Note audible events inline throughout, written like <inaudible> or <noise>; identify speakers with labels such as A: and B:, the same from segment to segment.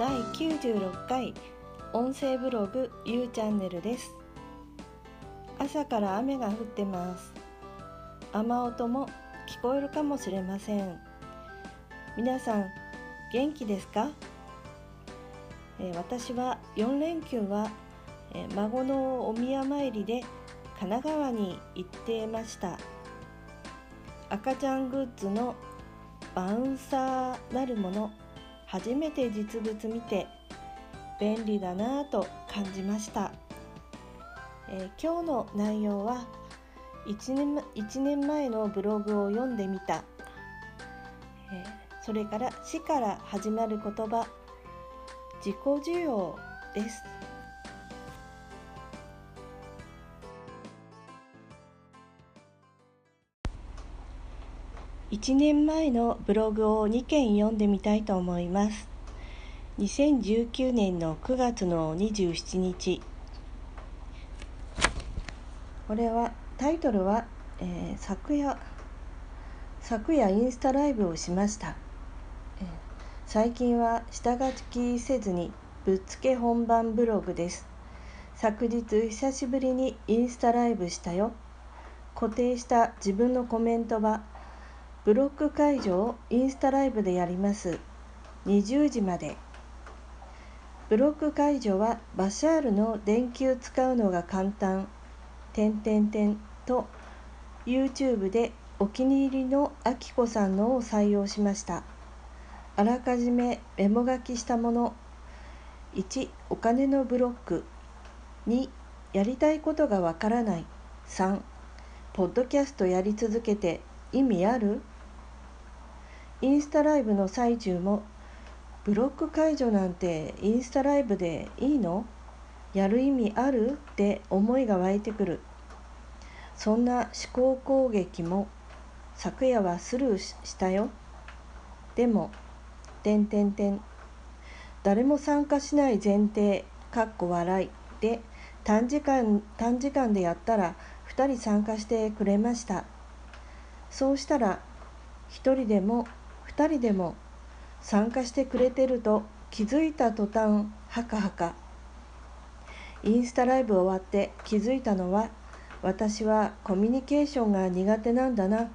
A: 第96回音声ブログ U チャンネルです。朝から雨が降ってます。雨音も聞こえるかもしれません。皆さん元気ですか、えー、私は4連休は、えー、孫のお宮参りで神奈川に行ってました。赤ちゃんグッズのバウンサーなるもの初めて実物見て便利だなぁと感じました、えー、今日の内容は1年 ,1 年前のブログを読んでみた、えー、それから「死」から始まる言葉自己需要です。1年前のブログを2件読んでみたいと思います。2019年の9月の27日。これはタイトルは、えー、昨夜昨夜インスタライブをしました、えー、最近は下書きせずにぶっつけ本番ブログです。昨日久しぶりにインスタライブしたよ。固定した自分のコメントはブロック解除をインスタライブでやります。20時まで。ブロック解除はバシャールの電球使うのが簡単。点点点と YouTube でお気に入りのあきこさんのを採用しました。あらかじめメモ書きしたもの。1お金のブロック。2やりたいことがわからない。3ポッドキャストやり続けて意味ある？インスタライブの最中もブロック解除なんてインスタライブでいいの？やる意味ある？って思いが湧いてくる。そんな思考攻撃も昨夜はスルーしたよ。でも「てんてんてん」誰も参加しない前提かっこ笑い。で短時間短時間でやったら2人参加してくれました。そうしたら1人でも2人でも参加してくれてると気づいた途端はかはか。インスタライブ終わって気づいたのは私はコミュニケーションが苦手なんだな。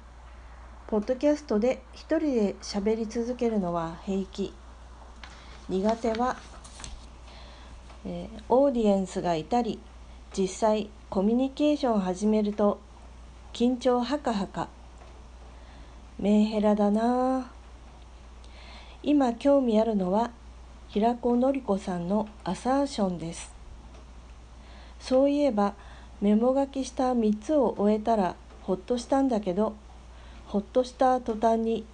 A: ポッドキャストで一人で喋り続けるのは平気。苦手は、えー、オーディエンスがいたり実際コミュニケーションを始めると緊張はかはか。メンヘラだな今興味あるのは平子のり子さんのアサーションです。そういえばメモ書きした3つを終えたらほっとしたんだけどほっとした途端に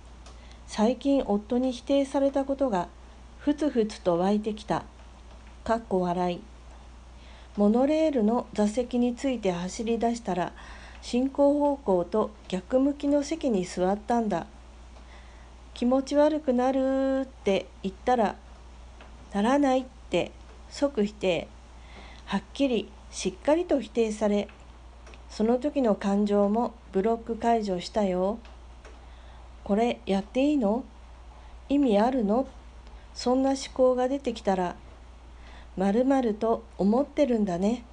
A: 最近夫に否定されたことがふつふつと湧いてきた。かっこ笑い。モノレールの座席について走り出したら進行方向と逆向きの席に座ったんだ。気持ち悪くなるって言ったらならないって即否定はっきりしっかりと否定されその時の感情もブロック解除したよ。これやっていいの？意味あるの？そんな思考が出てきたらまるまると思ってるんだね。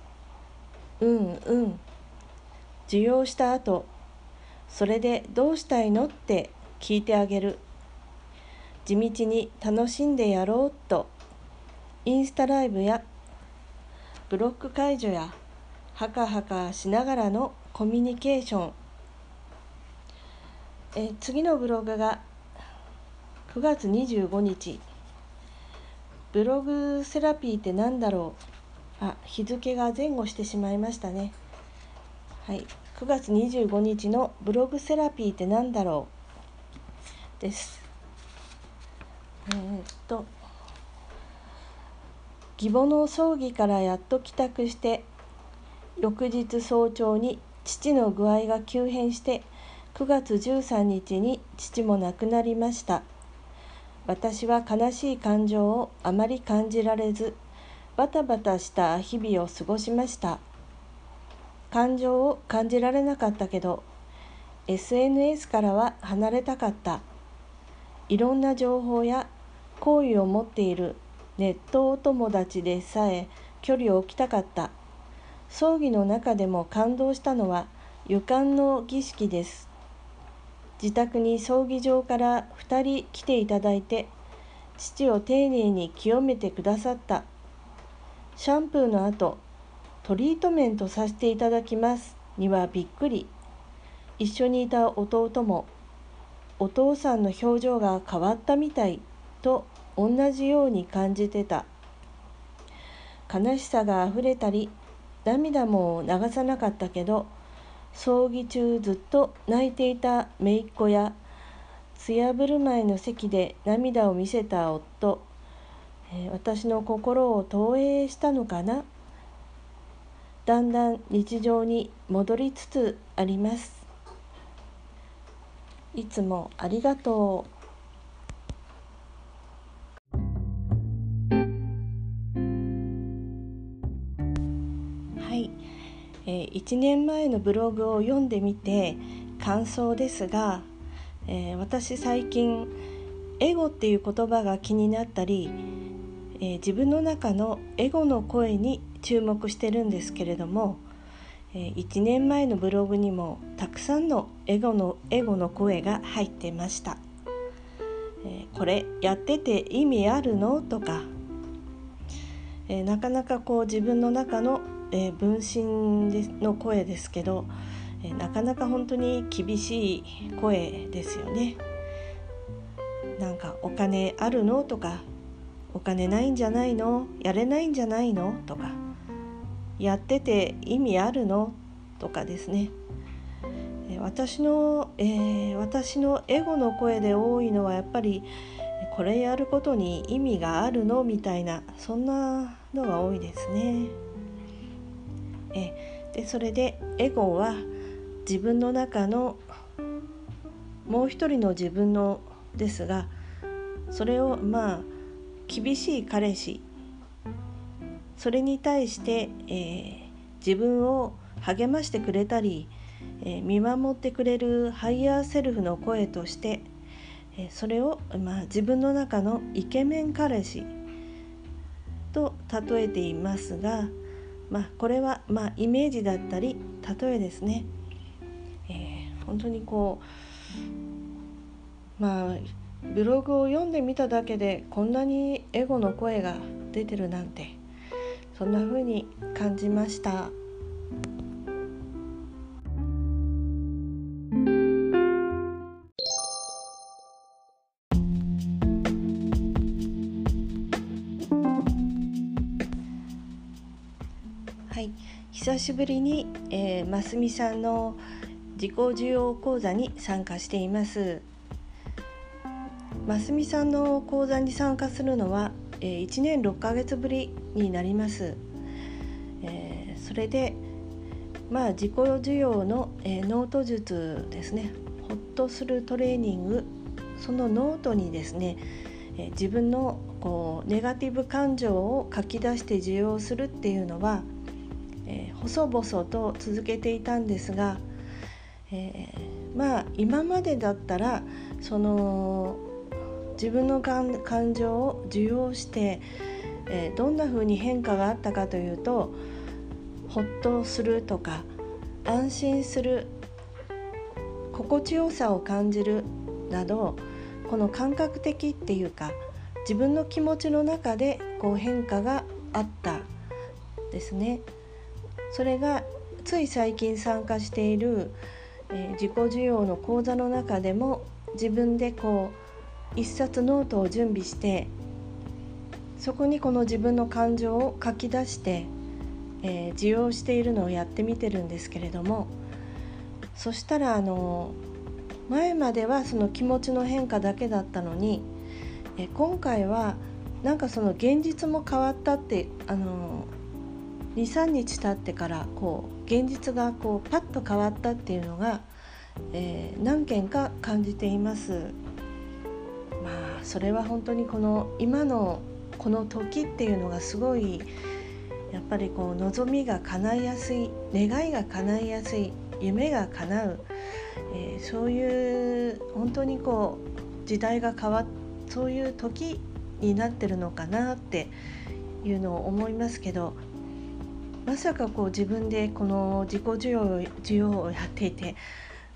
A: うんうん。受容した後それでどうしたいの？って聞いてあげる。地道に楽しんでやろうと。インスタライブやブロック解除やハカハカしながらのコミュニケーション。え次のブログが9月25日。ブログセラピーって何だろう？あ日付が前後してしまいましたね。はい。9月25日のブログセラピーって何だろう？です。えー、っと義母の葬儀からやっと帰宅して翌日早朝に父の具合が急変して9月13日に父も亡くなりました。私は悲しい感情をあまり感じられずバタバタした日々を過ごしました。感情を感じられなかったけど SNS からは離れたかった。いろんな情報や好意を持っているネットお友達でさえ距離を置きたかった。葬儀の中でも感動したのは予感の儀式です。自宅に葬儀場から2人来ていただいて父を丁寧に清めてくださった。シャンプーの後トリートメントさせていただきますにはびっくり。一緒にいた弟もお父さんの表情が変わったみたい。と同じように感じてた。悲しさがあふれたり涙も流さなかったけど葬儀中ずっと泣いていた姪っ子や艶ぶる前の席で涙を見せた夫、えー、私の心を投影したのかな？だんだん日常に戻りつつあります。いつもありがとう。えー、1年前のブログを読んでみて感想ですがえー、私最近エゴっていう言葉が気になったり、えー、自分の中のエゴの声に注目してるんですけれども、え、1年前のブログにもたくさんのエゴのエゴの声が入ってました、えこれやってて意味あるの？とか、えなかなかこう自分の中の、え分身での声ですけど、えなかなか本当に厳しい声ですよね。なんかお金あるのとかお金ないんじゃないのやれないんじゃないのとかやってて意味あるのとかですね私の、えー、私のエゴの声で多いのはやっぱりこれやることに意味があるのみたいなそんなのが多いですね。えでそれでエゴは自分の中のもう一人の自分のですがそれをまあ厳しい彼氏それに対して、えー、自分を励ましてくれたり、えー、見守ってくれるハイヤーセルフの声として、えー、それを、まあ、自分の中のイケメン彼氏と例えていますが、まあ、これは、まあ、イメージだったり例えですね。え本当にこうまあブログを読んでみただけでこんなにエゴの声が出てるなんてそんな風に感じました。久しぶりに、えー、ますみさんの自己受容講座に参加しています。ますみさんの講座に参加するのは、えー、1年6ヶ月ぶりになります、えー、それでまあ自己受容の、えー、ノート術ですね。ほっとするトレーニングそのノートにですね、えー、自分のこうネガティブ感情を書き出して受容するっていうのは、細々と続けていたんですがえー、まあ今までだったらその自分の感情を受容して、えー、どんな風に変化があったかというとほっとするとか安心する心地よさを感じるなどこの感覚的っていうか自分の気持ちの中でこう変化があったですね。それがつい最近参加しているえ、自己需要の講座の中でも自分でこう一冊ノートを準備してそこにこの自分の感情を書き出して、えー、受容しているのをやってみてるんですけれどもそしたらあの前まではその気持ちの変化だけだったのに、え、今回はなんかその現実も変わったってあの23日経ってからこう現実がこうパッと変わったっていうのが、えー、何件か感じています。まあそれは本当にこの今のこの時っていうのがすごいやっぱりこう望みが叶いやすい願いが叶いやすい夢が叶う、えー、そういう本当にこう時代が変わっそういう時になってるのかなっていうのを思いますけどまさかこう自分でこの自己需要需要をやっていて、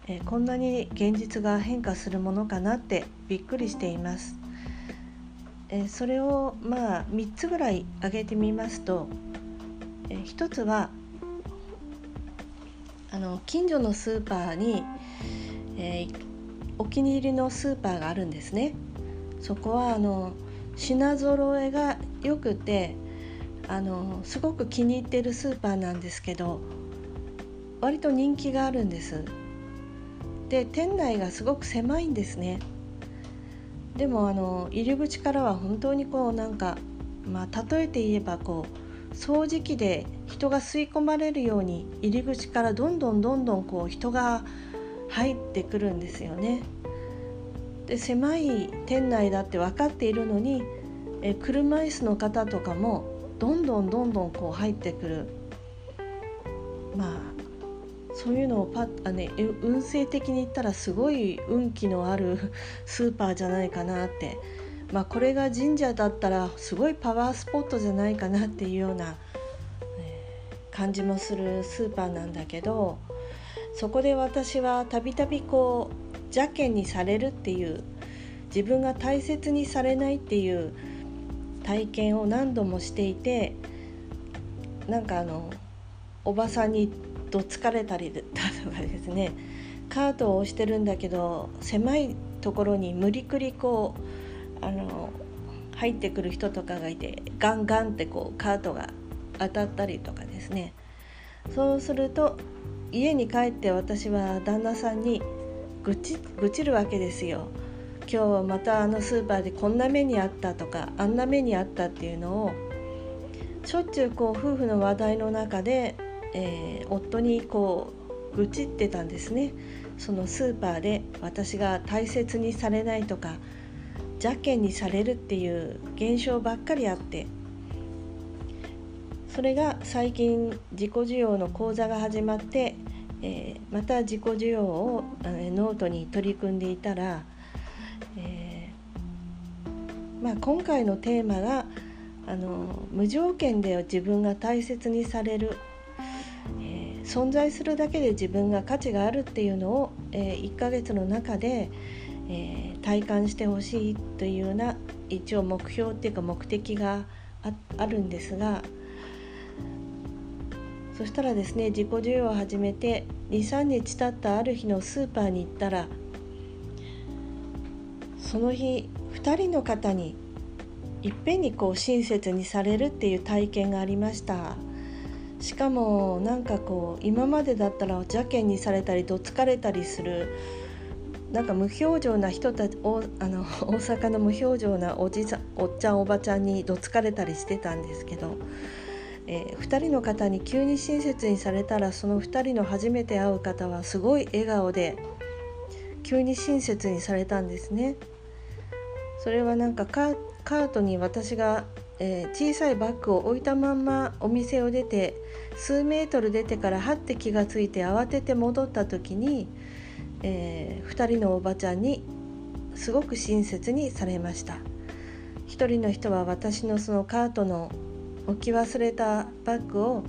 A: えー、こんなに現実が変化するものかなってびっくりしています。えー、それをまあ3つぐらい挙げてみますと、えー、1つはあの近所のスーパーに、えー、お気に入りのスーパーがあるんですね。そこはあの品揃えが良くてあのすごく気に入ってるスーパーなんですけど割と人気があるんです。で店内がすごく狭いんですね。でもあの入り口からは本当にこうなんかまあ例えて言えばこう掃除機で人が吸い込まれるように入り口からどんどんどんどんこう人が入ってくるんですよね。で狭い店内だって分かっているのにえ車椅子の方とかもどんどんどんどんこう入ってくる。まあそういうのをパッあ、ね、運勢的に言ったらすごい運気のある <laughs> スーパーじゃないかなって、まあ、これが神社だったらすごいパワースポットじゃないかなっていうような、えー、感じもするスーパーなんだけどそこで私はたびたびこう邪険にされるっていう自分が大切にされないっていう体験を何度もしていてなんかあのおばさんにどつかれたりだとかですねカートを押してるんだけど狭いところに無理くりこうあの入ってくる人とかがいてガンガンってこうカートが当たったりとかですねそうすると家に帰って私は旦那さんに愚痴愚痴るわけですよ。今日はまたあのスーパーでこんな目にあったとかあんな目にあったっていうのをしょっちゅうこう夫婦の話題の中で、えー、夫にこう愚痴ってたんですね。そのスーパーで私が大切にされないとか邪険にされるっていう現象ばっかりあって。それが最近自己需要の講座が始まって、えー、また自己需要を、えノートに取り組んでいたら、まあ、今回のテーマがあの無条件で自分が大切にされる、えー、存在するだけで自分が価値があるっていうのを、えー、1ヶ月の中で、えー、体感してほしいというような一応目標っていうか目的があるんですがそしたらですね自己需要を始めて23日経ったある日のスーパーに行ったらその日2人の方にいっぺんにこう親切にされるっていう体験がありましたしかもなんかこう今までだったら邪険にされたりどつかれたりするなんか無表情な人たちおあの大阪の無表情なおじさおっちゃんおばちゃんにどつかれたりしてたんですけど、えー、2人の方に急に親切にされたらその2人の初めて会う方はすごい笑顔で急に親切にされたんですね。それはなんかカートに私が、えー、小さいバッグを置いたまんまお店を出て数メートル出てからはって気がついて慌てて戻った時に、えー、2人のおばちゃんにすごく親切にされました。1人の人は私のそのカートの置き忘れたバッグを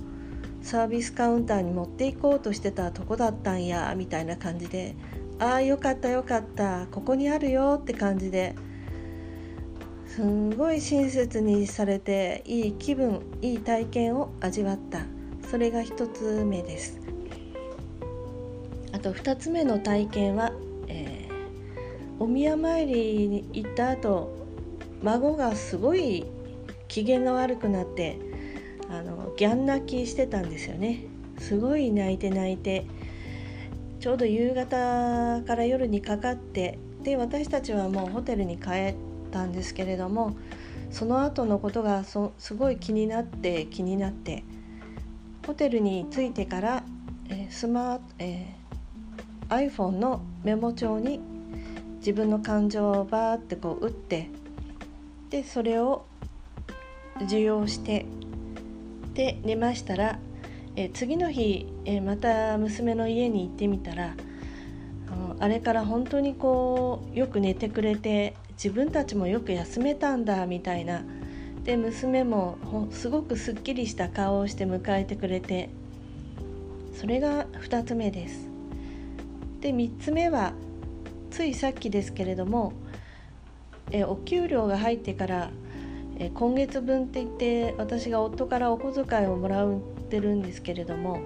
A: サービスカウンターに持っていこうとしてたとこだったんやみたいな感じで「ああよかったよかったここにあるよ」って感じですんごい親切にされていい気分いい体験を味わった。それが1つ目です。あと2つ目の体験は、えー、お宮参りに行った後孫がすごい機嫌が悪くなってあのギャン泣きしてたんですよね。すごい泣いて泣いてちょうど夕方から夜にかかってで私たちはもうホテルに帰ったんですけれどもその後のことがそすごい気になって気になってホテルに着いてから、えー、スマート、えー、iPhone のメモ帳に自分の感情をバーってこう打ってでそれを受容してで寝ましたら、えー、次の日、えー、また娘の家に行ってみたらあれから本当にこうよく寝てくれて自分たちもよく休めたんだみたいなで娘もすごくすっきりした顔をして迎えてくれてそれが2つ目です。で3つ目はついさっきですけれどもえお給料が入ってからえ今月分って言って私が夫からお小遣いをもらってるんですけれども、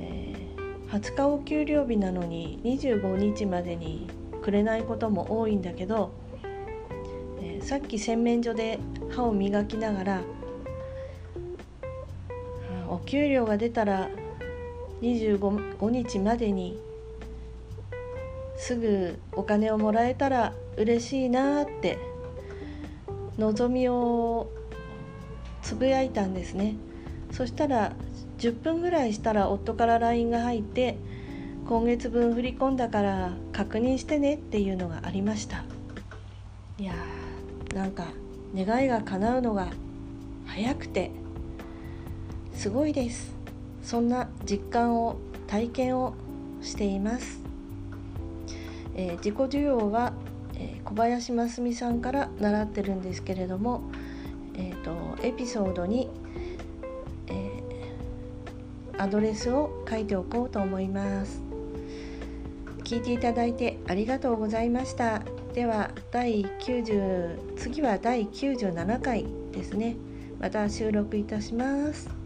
A: えー、20日お給料日なのに25日までにくれないことも多いんだけど、さっき洗面所で歯を磨きながらお給料が出たら25日までにすぐお金をもらえたら嬉しいなって望みをつぶやいたんですね。そしたら10分ぐらいしたら夫から LINE が入って今月分振り込んだから確認してねっていうのがありました。いやー。なんか願いが叶うのが早くてすごいです。そんな実感を体験をしています、えー、自己需要はえー、小林真澄さんから習ってるんですけれども、えーと、エピソードに、えー、アドレスを書いておこうと思います。聞いていただいてありがとうございました。では第90次は第97回ですね。また収録いたします。